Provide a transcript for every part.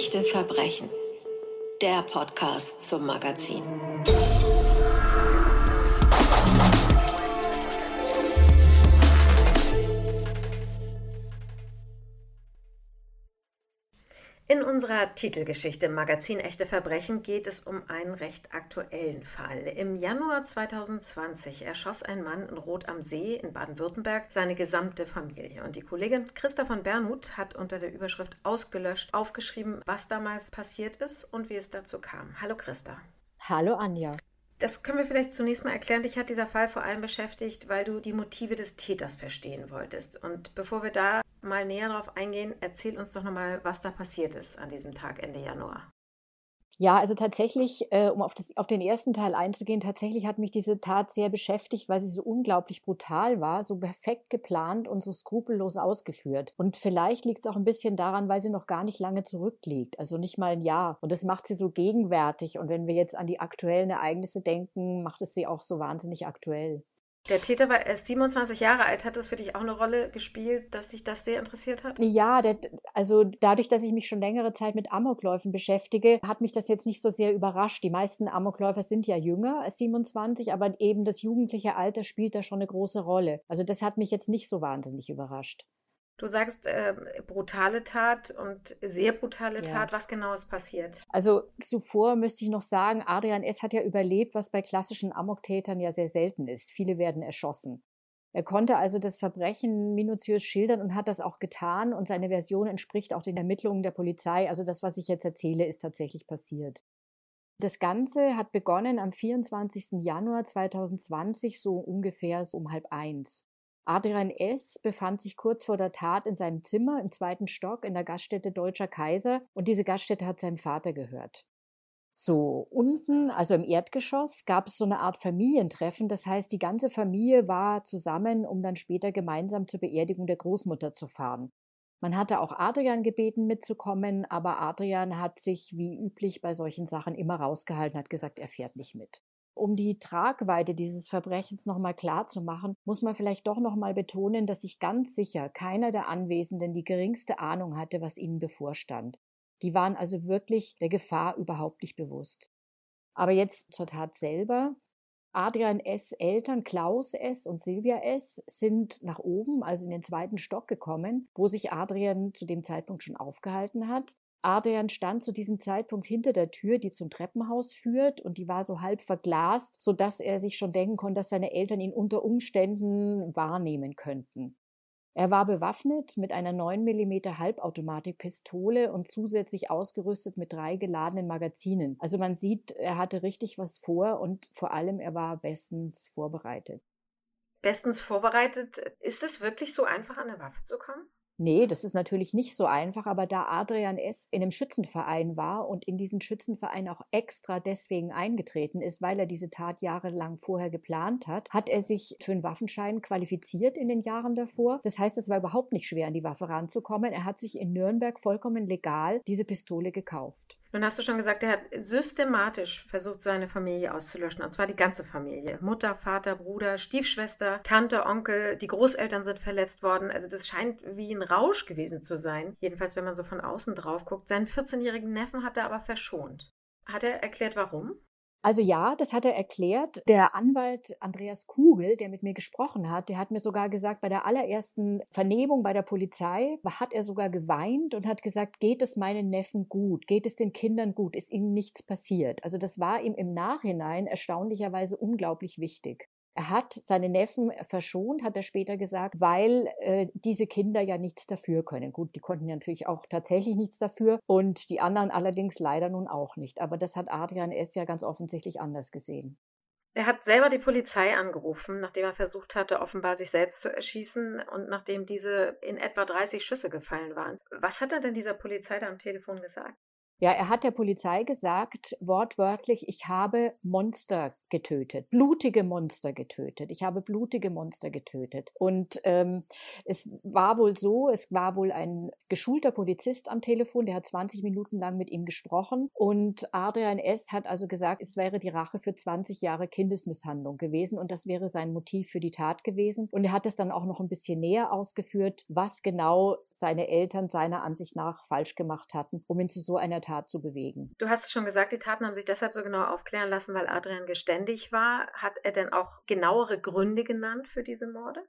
Echte Verbrechen. Der Podcast zum Magazin. In unserer Titelgeschichte im Magazin Echte Verbrechen geht es um einen recht aktuellen Fall. Im Januar 2020 erschoss ein Mann in Rot am See in Baden-Württemberg seine gesamte Familie. Und die Kollegin Christa von Bernhut hat unter der Überschrift Ausgelöscht aufgeschrieben, was damals passiert ist und wie es dazu kam. Hallo Christa. Hallo Anja. Das können wir vielleicht zunächst mal erklären. Dich hat dieser Fall vor allem beschäftigt, weil du die Motive des Täters verstehen wolltest. Und bevor wir da mal näher darauf eingehen, erzähl uns doch nochmal, was da passiert ist an diesem Tag Ende Januar. Ja, also tatsächlich, äh, um auf, das, auf den ersten Teil einzugehen, tatsächlich hat mich diese Tat sehr beschäftigt, weil sie so unglaublich brutal war, so perfekt geplant und so skrupellos ausgeführt. Und vielleicht liegt es auch ein bisschen daran, weil sie noch gar nicht lange zurückliegt, also nicht mal ein Jahr. Und das macht sie so gegenwärtig. Und wenn wir jetzt an die aktuellen Ereignisse denken, macht es sie auch so wahnsinnig aktuell. Der Täter war erst 27 Jahre alt. Hat das für dich auch eine Rolle gespielt, dass sich das sehr interessiert hat? Ja, der, also dadurch, dass ich mich schon längere Zeit mit Amokläufen beschäftige, hat mich das jetzt nicht so sehr überrascht. Die meisten Amokläufer sind ja jünger als 27, aber eben das jugendliche Alter spielt da schon eine große Rolle. Also das hat mich jetzt nicht so wahnsinnig überrascht. Du sagst äh, brutale Tat und sehr brutale Tat. Was genau ist passiert? Also zuvor müsste ich noch sagen, Adrian S. hat ja überlebt, was bei klassischen Amoktätern ja sehr selten ist. Viele werden erschossen. Er konnte also das Verbrechen minutiös schildern und hat das auch getan und seine Version entspricht auch den Ermittlungen der Polizei. Also das, was ich jetzt erzähle, ist tatsächlich passiert. Das Ganze hat begonnen am 24. Januar 2020, so ungefähr so um halb eins. Adrian S. befand sich kurz vor der Tat in seinem Zimmer im zweiten Stock in der Gaststätte Deutscher Kaiser und diese Gaststätte hat seinem Vater gehört. So, unten, also im Erdgeschoss, gab es so eine Art Familientreffen. Das heißt, die ganze Familie war zusammen, um dann später gemeinsam zur Beerdigung der Großmutter zu fahren. Man hatte auch Adrian gebeten mitzukommen, aber Adrian hat sich wie üblich bei solchen Sachen immer rausgehalten, hat gesagt, er fährt nicht mit um die Tragweite dieses Verbrechens nochmal klar zu machen, muss man vielleicht doch nochmal betonen, dass sich ganz sicher keiner der Anwesenden die geringste Ahnung hatte, was ihnen bevorstand. Die waren also wirklich der Gefahr überhaupt nicht bewusst. Aber jetzt zur Tat selber. Adrian S. Eltern Klaus S. und Silvia S. sind nach oben, also in den zweiten Stock gekommen, wo sich Adrian zu dem Zeitpunkt schon aufgehalten hat. Adrian stand zu diesem Zeitpunkt hinter der Tür, die zum Treppenhaus führt, und die war so halb verglast, so dass er sich schon denken konnte, dass seine Eltern ihn unter Umständen wahrnehmen könnten. Er war bewaffnet mit einer 9 mm Halbautomatikpistole und zusätzlich ausgerüstet mit drei geladenen Magazinen. Also man sieht, er hatte richtig was vor und vor allem er war bestens vorbereitet. Bestens vorbereitet. Ist es wirklich so einfach, an eine Waffe zu kommen? Nee, das ist natürlich nicht so einfach, aber da Adrian S. in einem Schützenverein war und in diesen Schützenverein auch extra deswegen eingetreten ist, weil er diese Tat jahrelang vorher geplant hat, hat er sich für einen Waffenschein qualifiziert in den Jahren davor. Das heißt, es war überhaupt nicht schwer, an die Waffe ranzukommen. Er hat sich in Nürnberg vollkommen legal diese Pistole gekauft. Nun hast du schon gesagt, er hat systematisch versucht, seine Familie auszulöschen. Und zwar die ganze Familie. Mutter, Vater, Bruder, Stiefschwester, Tante, Onkel, die Großeltern sind verletzt worden. Also das scheint wie ein Rausch gewesen zu sein. Jedenfalls, wenn man so von außen drauf guckt. Seinen 14-jährigen Neffen hat er aber verschont. Hat er erklärt, warum? Also ja, das hat er erklärt. Der Anwalt Andreas Kugel, der mit mir gesprochen hat, der hat mir sogar gesagt, bei der allerersten Vernehmung bei der Polizei hat er sogar geweint und hat gesagt, geht es meinen Neffen gut? Geht es den Kindern gut? Ist ihnen nichts passiert? Also das war ihm im Nachhinein erstaunlicherweise unglaublich wichtig. Er hat seine Neffen verschont, hat er später gesagt, weil äh, diese Kinder ja nichts dafür können. Gut, die konnten ja natürlich auch tatsächlich nichts dafür und die anderen allerdings leider nun auch nicht. Aber das hat Adrian S. ja ganz offensichtlich anders gesehen. Er hat selber die Polizei angerufen, nachdem er versucht hatte, offenbar sich selbst zu erschießen und nachdem diese in etwa 30 Schüsse gefallen waren. Was hat er denn dieser Polizei da am Telefon gesagt? Ja, er hat der Polizei gesagt, wortwörtlich, ich habe Monster getötet, blutige Monster getötet. Ich habe blutige Monster getötet. Und ähm, es war wohl so, es war wohl ein geschulter Polizist am Telefon, der hat 20 Minuten lang mit ihm gesprochen. Und Adrian S. hat also gesagt, es wäre die Rache für 20 Jahre Kindesmisshandlung gewesen und das wäre sein Motiv für die Tat gewesen. Und er hat es dann auch noch ein bisschen näher ausgeführt, was genau seine Eltern seiner Ansicht nach falsch gemacht hatten, um ihn zu so einer Tat zu bewegen. Du hast es schon gesagt, die Taten haben sich deshalb so genau aufklären lassen, weil Adrian geständig war. Hat er denn auch genauere Gründe genannt für diese Morde?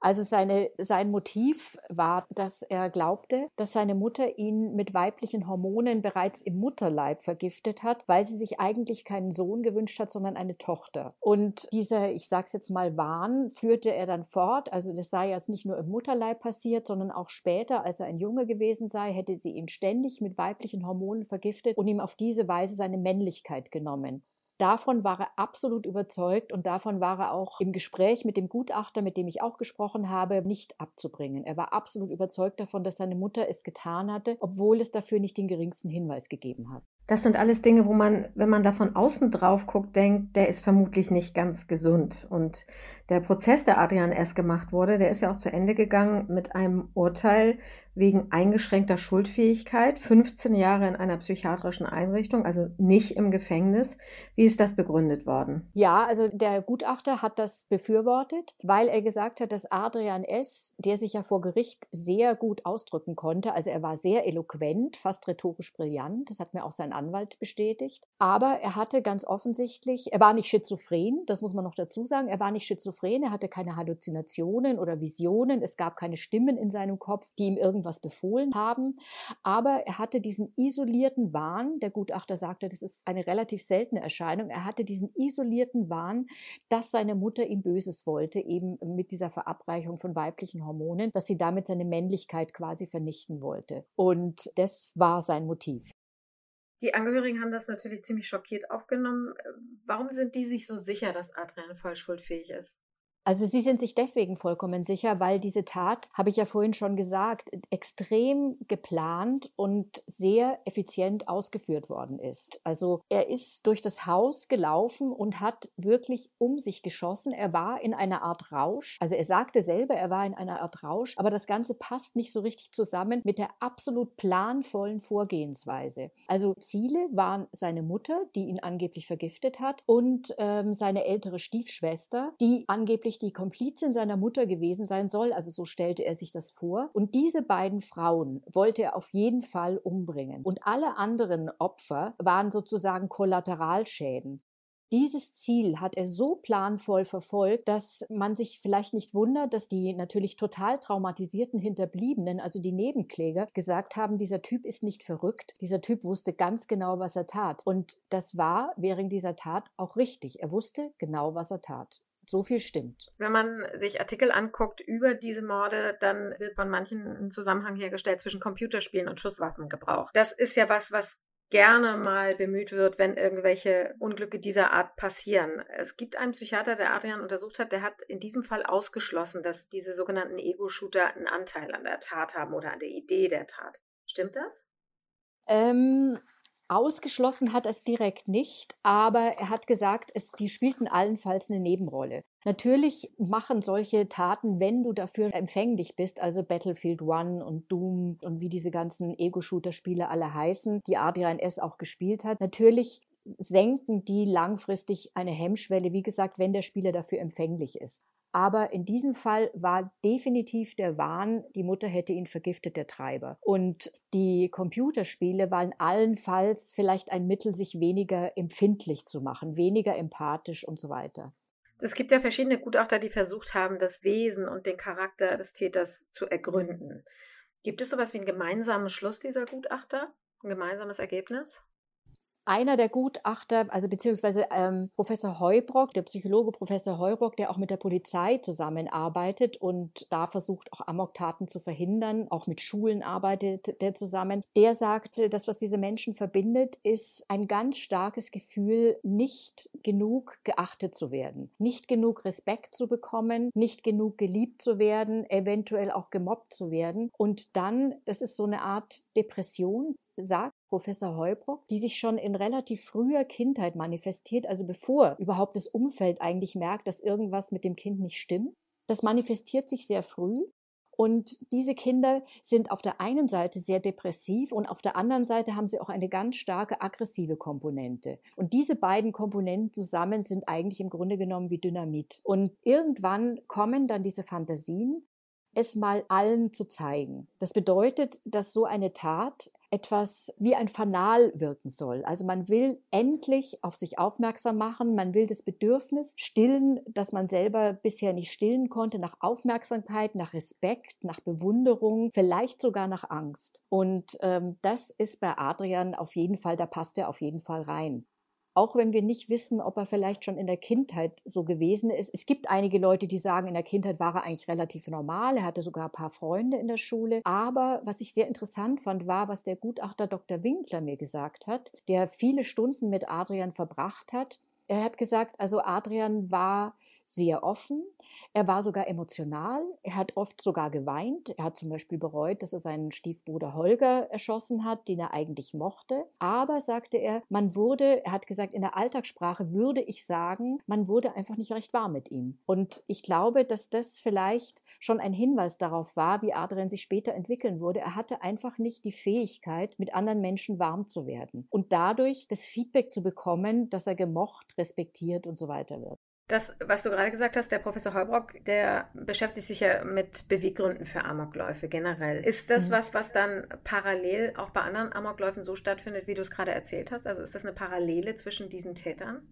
Also seine, sein Motiv war, dass er glaubte, dass seine Mutter ihn mit weiblichen Hormonen bereits im Mutterleib vergiftet hat, weil sie sich eigentlich keinen Sohn gewünscht hat, sondern eine Tochter. Und dieser, ich sag's jetzt mal, Wahn führte er dann fort. Also das sei jetzt nicht nur im Mutterleib passiert, sondern auch später, als er ein Junge gewesen sei, hätte sie ihn ständig mit weiblichen Hormonen vergiftet und ihm auf diese Weise seine Männlichkeit genommen. Davon war er absolut überzeugt und davon war er auch im Gespräch mit dem Gutachter, mit dem ich auch gesprochen habe, nicht abzubringen. Er war absolut überzeugt davon, dass seine Mutter es getan hatte, obwohl es dafür nicht den geringsten Hinweis gegeben hat. Das sind alles Dinge, wo man, wenn man da von außen drauf guckt, denkt, der ist vermutlich nicht ganz gesund. Und der Prozess, der Adrian S. gemacht wurde, der ist ja auch zu Ende gegangen mit einem Urteil, wegen eingeschränkter Schuldfähigkeit, 15 Jahre in einer psychiatrischen Einrichtung, also nicht im Gefängnis. Wie ist das begründet worden? Ja, also der Gutachter hat das befürwortet, weil er gesagt hat, dass Adrian S., der sich ja vor Gericht sehr gut ausdrücken konnte, also er war sehr eloquent, fast rhetorisch brillant, das hat mir auch sein Anwalt bestätigt, aber er hatte ganz offensichtlich, er war nicht schizophren, das muss man noch dazu sagen, er war nicht schizophren, er hatte keine Halluzinationen oder Visionen, es gab keine Stimmen in seinem Kopf, die ihm irgendwas befohlen haben. Aber er hatte diesen isolierten Wahn, der Gutachter sagte, das ist eine relativ seltene Erscheinung, er hatte diesen isolierten Wahn, dass seine Mutter ihm Böses wollte, eben mit dieser Verabreichung von weiblichen Hormonen, dass sie damit seine Männlichkeit quasi vernichten wollte. Und das war sein Motiv. Die Angehörigen haben das natürlich ziemlich schockiert aufgenommen. Warum sind die sich so sicher, dass Adrian voll schuldfähig ist? Also sie sind sich deswegen vollkommen sicher, weil diese Tat, habe ich ja vorhin schon gesagt, extrem geplant und sehr effizient ausgeführt worden ist. Also er ist durch das Haus gelaufen und hat wirklich um sich geschossen. Er war in einer Art Rausch. Also er sagte selber, er war in einer Art Rausch, aber das Ganze passt nicht so richtig zusammen mit der absolut planvollen Vorgehensweise. Also Ziele waren seine Mutter, die ihn angeblich vergiftet hat, und ähm, seine ältere Stiefschwester, die angeblich angeblich die Komplizin seiner Mutter gewesen sein soll, also so stellte er sich das vor. Und diese beiden Frauen wollte er auf jeden Fall umbringen. Und alle anderen Opfer waren sozusagen Kollateralschäden. Dieses Ziel hat er so planvoll verfolgt, dass man sich vielleicht nicht wundert, dass die natürlich total traumatisierten Hinterbliebenen, also die Nebenkläger, gesagt haben, dieser Typ ist nicht verrückt, dieser Typ wusste ganz genau, was er tat. Und das war während dieser Tat auch richtig. Er wusste genau, was er tat. So viel stimmt. Wenn man sich Artikel anguckt über diese Morde, dann wird von manchen ein Zusammenhang hergestellt zwischen Computerspielen und Schusswaffengebrauch. Das ist ja was, was gerne mal bemüht wird, wenn irgendwelche Unglücke dieser Art passieren. Es gibt einen Psychiater, der Adrian untersucht hat, der hat in diesem Fall ausgeschlossen, dass diese sogenannten Ego-Shooter einen Anteil an der Tat haben oder an der Idee der Tat. Stimmt das? Ähm, Ausgeschlossen hat es direkt nicht, aber er hat gesagt, es, die spielten allenfalls eine Nebenrolle. Natürlich machen solche Taten, wenn du dafür empfänglich bist, also Battlefield One und Doom und wie diese ganzen Ego-Shooter-Spiele alle heißen, die Adrian S. auch gespielt hat. Natürlich senken die langfristig eine Hemmschwelle, wie gesagt, wenn der Spieler dafür empfänglich ist. Aber in diesem Fall war definitiv der Wahn, die Mutter hätte ihn vergiftet, der Treiber. Und die Computerspiele waren allenfalls vielleicht ein Mittel, sich weniger empfindlich zu machen, weniger empathisch und so weiter. Es gibt ja verschiedene Gutachter, die versucht haben, das Wesen und den Charakter des Täters zu ergründen. Gibt es sowas wie einen gemeinsamen Schluss dieser Gutachter? Ein gemeinsames Ergebnis? Einer der Gutachter, also beziehungsweise ähm, Professor Heubrock, der Psychologe Professor Heubrock, der auch mit der Polizei zusammenarbeitet und da versucht auch Amoktaten zu verhindern, auch mit Schulen arbeitet der zusammen, der sagte, das, was diese Menschen verbindet, ist ein ganz starkes Gefühl, nicht genug geachtet zu werden, nicht genug Respekt zu bekommen, nicht genug geliebt zu werden, eventuell auch gemobbt zu werden. Und dann, das ist so eine Art Depression, sagt Professor Heubrock, die sich schon in relativ früher Kindheit manifestiert, also bevor überhaupt das Umfeld eigentlich merkt, dass irgendwas mit dem Kind nicht stimmt. Das manifestiert sich sehr früh und diese Kinder sind auf der einen Seite sehr depressiv und auf der anderen Seite haben sie auch eine ganz starke aggressive Komponente. Und diese beiden Komponenten zusammen sind eigentlich im Grunde genommen wie Dynamit. Und irgendwann kommen dann diese Fantasien, es mal allen zu zeigen. Das bedeutet, dass so eine Tat etwas wie ein Fanal wirken soll. Also man will endlich auf sich aufmerksam machen, man will das Bedürfnis stillen, das man selber bisher nicht stillen konnte, nach Aufmerksamkeit, nach Respekt, nach Bewunderung, vielleicht sogar nach Angst. Und ähm, das ist bei Adrian auf jeden Fall, da passt er auf jeden Fall rein auch wenn wir nicht wissen, ob er vielleicht schon in der Kindheit so gewesen ist. Es gibt einige Leute, die sagen, in der Kindheit war er eigentlich relativ normal, er hatte sogar ein paar Freunde in der Schule. Aber was ich sehr interessant fand, war, was der Gutachter Dr. Winkler mir gesagt hat, der viele Stunden mit Adrian verbracht hat. Er hat gesagt, also Adrian war sehr offen. Er war sogar emotional. Er hat oft sogar geweint. Er hat zum Beispiel bereut, dass er seinen Stiefbruder Holger erschossen hat, den er eigentlich mochte. Aber, sagte er, man wurde, er hat gesagt, in der Alltagssprache würde ich sagen, man wurde einfach nicht recht warm mit ihm. Und ich glaube, dass das vielleicht schon ein Hinweis darauf war, wie Adrian sich später entwickeln würde. Er hatte einfach nicht die Fähigkeit, mit anderen Menschen warm zu werden und dadurch das Feedback zu bekommen, dass er gemocht, respektiert und so weiter wird. Das, was du gerade gesagt hast, der Professor Heubrock, der beschäftigt sich ja mit Beweggründen für Amokläufe generell. Ist das mhm. was, was dann parallel auch bei anderen Amokläufen so stattfindet, wie du es gerade erzählt hast? Also ist das eine Parallele zwischen diesen Tätern?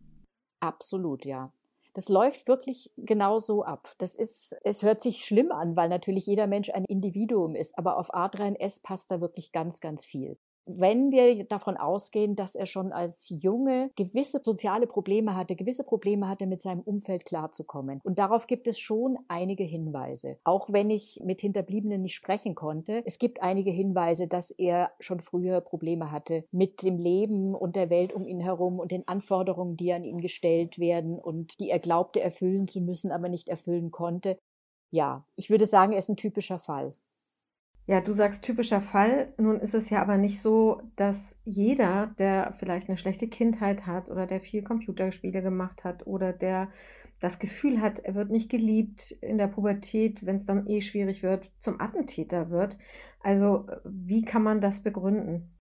Absolut, ja. Das läuft wirklich genau so ab. Das ist, es hört sich schlimm an, weil natürlich jeder Mensch ein Individuum ist, aber auf A3S passt da wirklich ganz, ganz viel wenn wir davon ausgehen, dass er schon als Junge gewisse soziale Probleme hatte, gewisse Probleme hatte, mit seinem Umfeld klarzukommen. Und darauf gibt es schon einige Hinweise. Auch wenn ich mit Hinterbliebenen nicht sprechen konnte, es gibt einige Hinweise, dass er schon früher Probleme hatte mit dem Leben und der Welt um ihn herum und den Anforderungen, die an ihn gestellt werden und die er glaubte erfüllen zu müssen, aber nicht erfüllen konnte. Ja, ich würde sagen, er ist ein typischer Fall. Ja, du sagst typischer Fall. Nun ist es ja aber nicht so, dass jeder, der vielleicht eine schlechte Kindheit hat oder der viel Computerspiele gemacht hat oder der das Gefühl hat, er wird nicht geliebt in der Pubertät, wenn es dann eh schwierig wird, zum Attentäter wird. Also wie kann man das begründen?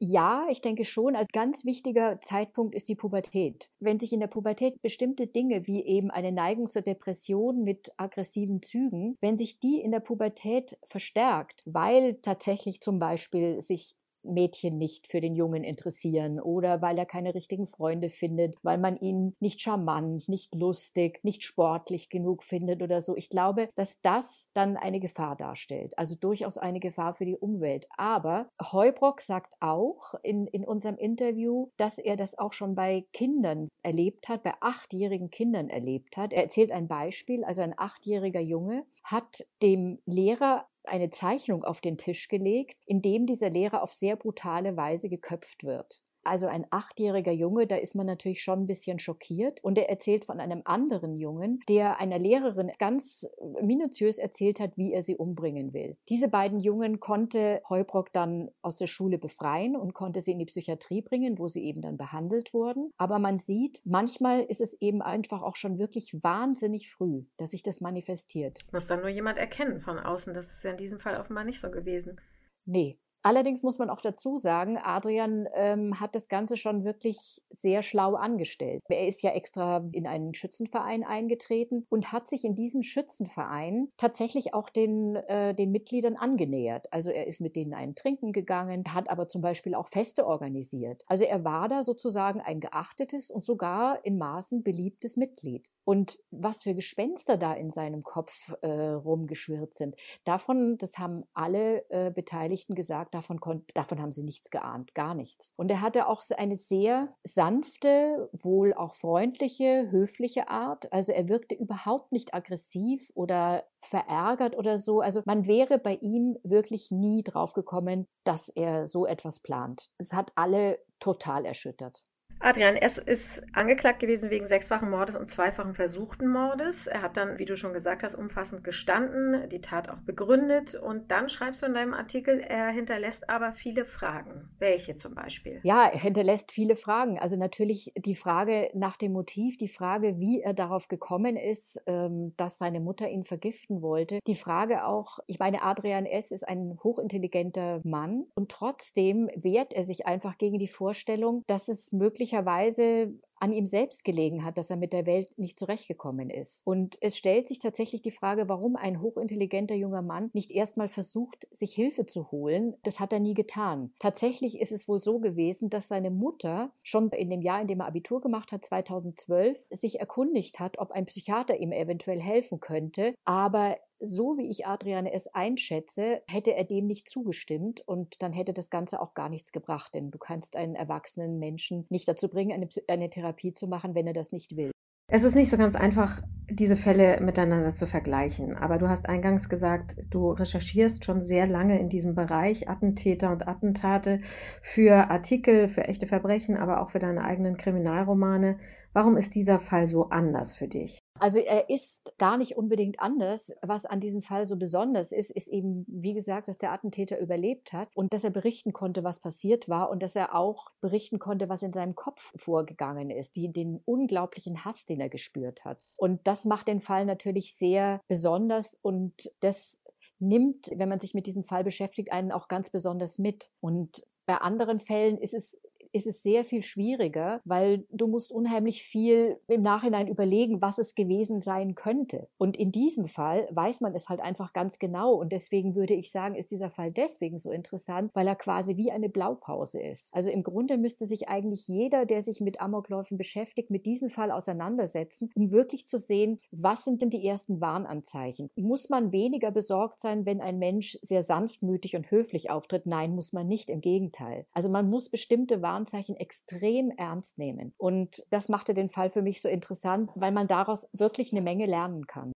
Ja, ich denke schon. Als ganz wichtiger Zeitpunkt ist die Pubertät. Wenn sich in der Pubertät bestimmte Dinge wie eben eine Neigung zur Depression mit aggressiven Zügen, wenn sich die in der Pubertät verstärkt, weil tatsächlich zum Beispiel sich Mädchen nicht für den Jungen interessieren oder weil er keine richtigen Freunde findet, weil man ihn nicht charmant, nicht lustig, nicht sportlich genug findet oder so. Ich glaube, dass das dann eine Gefahr darstellt, also durchaus eine Gefahr für die Umwelt. Aber Heubrock sagt auch in, in unserem Interview, dass er das auch schon bei Kindern erlebt hat, bei achtjährigen Kindern erlebt hat. Er erzählt ein Beispiel, also ein achtjähriger Junge hat dem Lehrer eine Zeichnung auf den Tisch gelegt, in dem dieser Lehrer auf sehr brutale Weise geköpft wird. Also ein achtjähriger Junge, da ist man natürlich schon ein bisschen schockiert. Und er erzählt von einem anderen Jungen, der einer Lehrerin ganz minutiös erzählt hat, wie er sie umbringen will. Diese beiden Jungen konnte Heubrock dann aus der Schule befreien und konnte sie in die Psychiatrie bringen, wo sie eben dann behandelt wurden. Aber man sieht, manchmal ist es eben einfach auch schon wirklich wahnsinnig früh, dass sich das manifestiert. Muss dann nur jemand erkennen von außen. Das ist ja in diesem Fall offenbar nicht so gewesen. Nee, Allerdings muss man auch dazu sagen, Adrian ähm, hat das Ganze schon wirklich sehr schlau angestellt. Er ist ja extra in einen Schützenverein eingetreten und hat sich in diesem Schützenverein tatsächlich auch den, äh, den Mitgliedern angenähert. Also er ist mit denen einen Trinken gegangen, hat aber zum Beispiel auch Feste organisiert. Also er war da sozusagen ein geachtetes und sogar in Maßen beliebtes Mitglied. Und was für Gespenster da in seinem Kopf äh, rumgeschwirrt sind, davon, das haben alle äh, Beteiligten gesagt, davon, davon haben sie nichts geahnt, gar nichts. Und er hatte auch eine sehr sanfte, wohl auch freundliche, höfliche Art. Also er wirkte überhaupt nicht aggressiv oder verärgert oder so. Also man wäre bei ihm wirklich nie drauf gekommen, dass er so etwas plant. Es hat alle total erschüttert. Adrian S. ist angeklagt gewesen wegen sechsfachen Mordes und zweifachen versuchten Mordes. Er hat dann, wie du schon gesagt hast, umfassend gestanden, die Tat auch begründet. Und dann schreibst du in deinem Artikel, er hinterlässt aber viele Fragen. Welche zum Beispiel? Ja, er hinterlässt viele Fragen. Also natürlich die Frage nach dem Motiv, die Frage, wie er darauf gekommen ist, ähm, dass seine Mutter ihn vergiften wollte. Die Frage auch, ich meine, Adrian S. ist ein hochintelligenter Mann und trotzdem wehrt er sich einfach gegen die Vorstellung, dass es möglicherweise möglicherweise an ihm selbst gelegen hat, dass er mit der Welt nicht zurechtgekommen ist. Und es stellt sich tatsächlich die Frage, warum ein hochintelligenter junger Mann nicht erstmal versucht, sich Hilfe zu holen. Das hat er nie getan. Tatsächlich ist es wohl so gewesen, dass seine Mutter schon in dem Jahr, in dem er Abitur gemacht hat, 2012, sich erkundigt hat, ob ein Psychiater ihm eventuell helfen könnte. Aber so wie ich Adriane es einschätze, hätte er dem nicht zugestimmt und dann hätte das Ganze auch gar nichts gebracht, denn du kannst einen erwachsenen Menschen nicht dazu bringen, eine, eine Therapie zu machen, wenn er das nicht will. Es ist nicht so ganz einfach, diese Fälle miteinander zu vergleichen. Aber du hast eingangs gesagt, du recherchierst schon sehr lange in diesem Bereich Attentäter und Attentate für Artikel, für echte Verbrechen, aber auch für deine eigenen Kriminalromane. Warum ist dieser Fall so anders für dich? Also er ist gar nicht unbedingt anders. Was an diesem Fall so besonders ist, ist eben, wie gesagt, dass der Attentäter überlebt hat und dass er berichten konnte, was passiert war und dass er auch berichten konnte, was in seinem Kopf vorgegangen ist, die, den unglaublichen Hass, den er gespürt hat. Und das macht den Fall natürlich sehr besonders und das nimmt, wenn man sich mit diesem Fall beschäftigt, einen auch ganz besonders mit. Und bei anderen Fällen ist es ist es sehr viel schwieriger, weil du musst unheimlich viel im Nachhinein überlegen, was es gewesen sein könnte. Und in diesem Fall weiß man es halt einfach ganz genau. Und deswegen würde ich sagen, ist dieser Fall deswegen so interessant, weil er quasi wie eine Blaupause ist. Also im Grunde müsste sich eigentlich jeder, der sich mit Amokläufen beschäftigt, mit diesem Fall auseinandersetzen, um wirklich zu sehen, was sind denn die ersten Warnanzeichen? Muss man weniger besorgt sein, wenn ein Mensch sehr sanftmütig und höflich auftritt? Nein, muss man nicht. Im Gegenteil. Also man muss bestimmte Warnanzeichen Warnzeichen extrem ernst nehmen. Und das machte den Fall für mich so interessant, weil man daraus wirklich eine Menge lernen kann.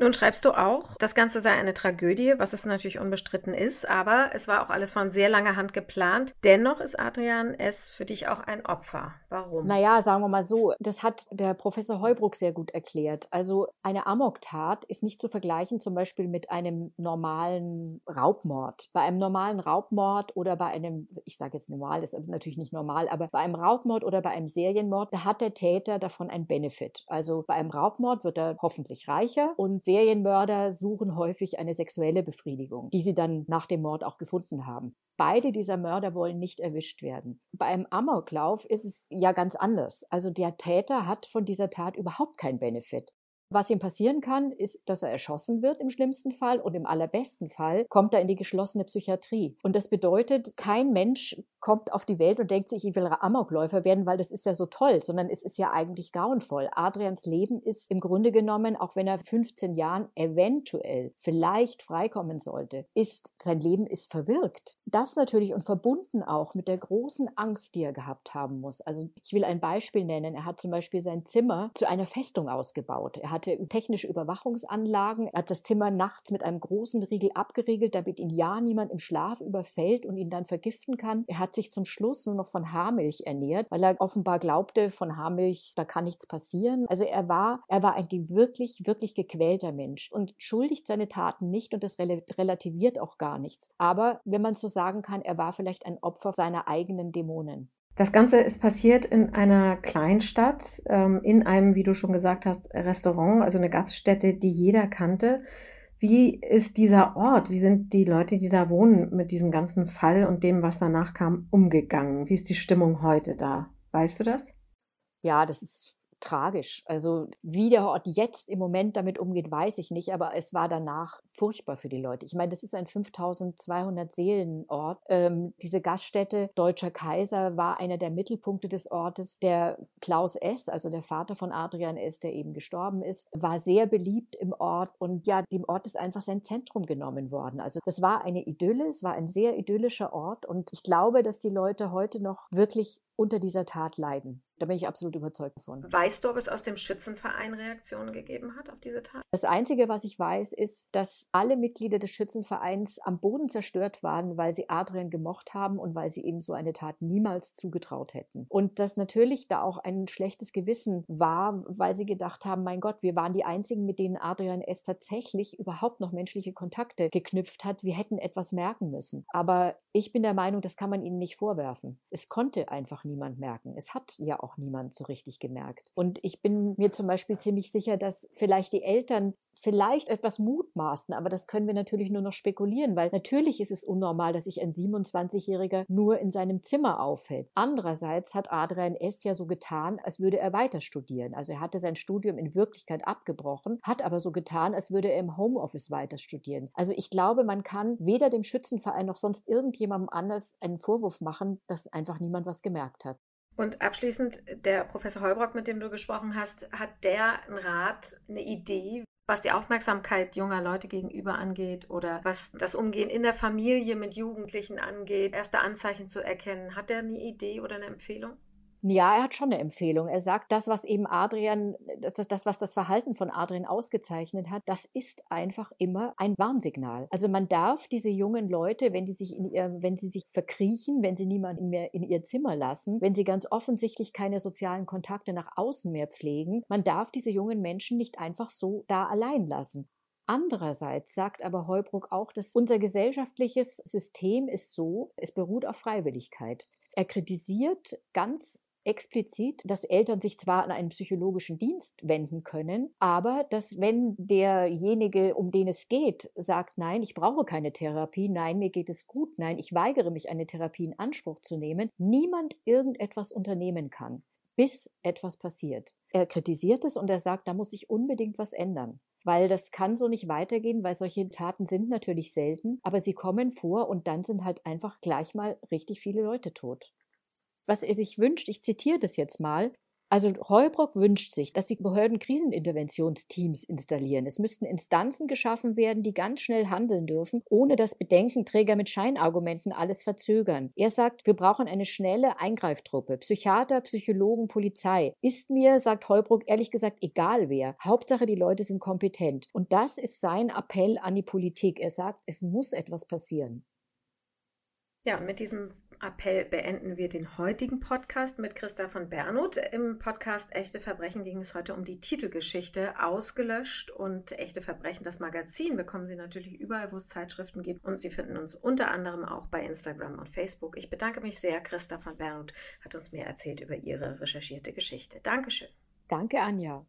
Nun schreibst du auch, das Ganze sei eine Tragödie, was es natürlich unbestritten ist, aber es war auch alles von sehr langer Hand geplant. Dennoch ist Adrian S. für dich auch ein Opfer. Warum? Naja, sagen wir mal so, das hat der Professor Heubruck sehr gut erklärt. Also eine Amoktat ist nicht zu vergleichen zum Beispiel mit einem normalen Raubmord. Bei einem normalen Raubmord oder bei einem, ich sage jetzt normal, das ist natürlich nicht normal, aber bei einem Raubmord oder bei einem Serienmord, da hat der Täter davon ein Benefit. Also bei einem Raubmord wird er hoffentlich reicher und Serienmörder suchen häufig eine sexuelle Befriedigung, die sie dann nach dem Mord auch gefunden haben. Beide dieser Mörder wollen nicht erwischt werden. Bei einem Amoklauf ist es ja ganz anders. Also der Täter hat von dieser Tat überhaupt keinen Benefit. Was ihm passieren kann, ist, dass er erschossen wird im schlimmsten Fall und im allerbesten Fall kommt er in die geschlossene Psychiatrie. Und das bedeutet, kein Mensch kommt auf die Welt und denkt sich, ich will Amokläufer werden, weil das ist ja so toll, sondern es ist ja eigentlich grauenvoll. Adrians Leben ist im Grunde genommen, auch wenn er 15 Jahren eventuell vielleicht freikommen sollte, ist, sein Leben ist verwirkt. Das natürlich und verbunden auch mit der großen Angst, die er gehabt haben muss. Also ich will ein Beispiel nennen. Er hat zum Beispiel sein Zimmer zu einer Festung ausgebaut. Er hat hatte technische Überwachungsanlagen. Er hat das Zimmer nachts mit einem großen Riegel abgeriegelt, damit ihn ja niemand im Schlaf überfällt und ihn dann vergiften kann. Er hat sich zum Schluss nur noch von Haarmilch ernährt, weil er offenbar glaubte, von Haarmilch, da kann nichts passieren. Also er war, er war ein wirklich, wirklich gequälter Mensch und schuldigt seine Taten nicht und das relativiert auch gar nichts. Aber wenn man so sagen kann, er war vielleicht ein Opfer seiner eigenen Dämonen. Das Ganze ist passiert in einer Kleinstadt, ähm, in einem, wie du schon gesagt hast, Restaurant, also eine Gaststätte, die jeder kannte. Wie ist dieser Ort, wie sind die Leute, die da wohnen, mit diesem ganzen Fall und dem, was danach kam, umgegangen? Wie ist die Stimmung heute da? Weißt du das? Ja, das ist tragisch. Also wie der Ort jetzt im Moment damit umgeht, weiß ich nicht, aber es war danach furchtbar für die Leute. Ich meine, das ist ein 5200 Seelenort. Ähm, diese Gaststätte Deutscher Kaiser war einer der Mittelpunkte des Ortes. Der Klaus S., also der Vater von Adrian S., der eben gestorben ist, war sehr beliebt im Ort und ja, dem Ort ist einfach sein Zentrum genommen worden. Also das war eine Idylle, es war ein sehr idyllischer Ort und ich glaube, dass die Leute heute noch wirklich unter dieser Tat leiden. Da bin ich absolut überzeugt davon. Weißt du, ob es aus dem Schützenverein Reaktionen gegeben hat auf diese Tat? Das Einzige, was ich weiß, ist, dass alle Mitglieder des Schützenvereins am Boden zerstört waren, weil sie Adrian gemocht haben und weil sie ihm so eine Tat niemals zugetraut hätten. Und dass natürlich da auch ein schlechtes Gewissen war, weil sie gedacht haben, mein Gott, wir waren die Einzigen, mit denen Adrian S. tatsächlich überhaupt noch menschliche Kontakte geknüpft hat. Wir hätten etwas merken müssen. Aber ich bin der Meinung, das kann man ihnen nicht vorwerfen. Es konnte einfach niemand merken. Es hat ja auch niemand so richtig gemerkt. Und ich bin mir zum Beispiel ziemlich sicher, dass vielleicht die Eltern vielleicht etwas mutmaßen, aber das können wir natürlich nur noch spekulieren, weil natürlich ist es unnormal, dass sich ein 27-Jähriger nur in seinem Zimmer aufhält. Andererseits hat Adrian S. ja so getan, als würde er weiter studieren. Also er hatte sein Studium in Wirklichkeit abgebrochen, hat aber so getan, als würde er im Homeoffice weiter studieren. Also ich glaube, man kann weder dem Schützenverein noch sonst irgendjemandem anders einen Vorwurf machen, dass einfach niemand was gemerkt hat. Und abschließend, der Professor Heubrock, mit dem du gesprochen hast, hat der einen Rat, eine Idee, was die Aufmerksamkeit junger Leute gegenüber angeht oder was das Umgehen in der Familie mit Jugendlichen angeht, erste Anzeichen zu erkennen. Hat er eine Idee oder eine Empfehlung? Ja, er hat schon eine Empfehlung. Er sagt, das, was eben Adrian, das, das, was das Verhalten von Adrian ausgezeichnet hat, das ist einfach immer ein Warnsignal. Also man darf diese jungen Leute, wenn die sich in ihr, wenn sie sich verkriechen, wenn sie niemanden mehr in ihr Zimmer lassen, wenn sie ganz offensichtlich keine sozialen Kontakte nach außen mehr pflegen, man darf diese jungen Menschen nicht einfach so da allein lassen. Andererseits sagt aber Heubruck auch, dass unser gesellschaftliches System ist so, es beruht auf Freiwilligkeit. Er kritisiert ganz explizit, dass Eltern sich zwar an einen psychologischen Dienst wenden können, aber dass wenn derjenige, um den es geht, sagt, nein, ich brauche keine Therapie, nein, mir geht es gut, nein, ich weigere mich, eine Therapie in Anspruch zu nehmen, niemand irgendetwas unternehmen kann, bis etwas passiert. Er kritisiert es und er sagt, da muss sich unbedingt was ändern weil das kann so nicht weitergehen, weil solche Taten sind natürlich selten, aber sie kommen vor und dann sind halt einfach gleich mal richtig viele Leute tot was er sich wünscht, ich zitiere das jetzt mal, also Heubrock wünscht sich, dass die Behörden Kriseninterventionsteams installieren. Es müssten Instanzen geschaffen werden, die ganz schnell handeln dürfen, ohne dass Bedenkenträger mit Scheinargumenten alles verzögern. Er sagt, wir brauchen eine schnelle Eingreiftruppe. Psychiater, Psychologen, Polizei. Ist mir, sagt Heubrock, ehrlich gesagt egal wer. Hauptsache, die Leute sind kompetent. Und das ist sein Appell an die Politik. Er sagt, es muss etwas passieren. Ja, mit diesem Appell beenden wir den heutigen Podcast mit Christa von Bernhut. Im Podcast Echte Verbrechen ging es heute um die Titelgeschichte Ausgelöscht und Echte Verbrechen. Das Magazin bekommen Sie natürlich überall, wo es Zeitschriften gibt. Und Sie finden uns unter anderem auch bei Instagram und Facebook. Ich bedanke mich sehr. Christa von Bernhut hat uns mehr erzählt über ihre recherchierte Geschichte. Dankeschön. Danke, Anja.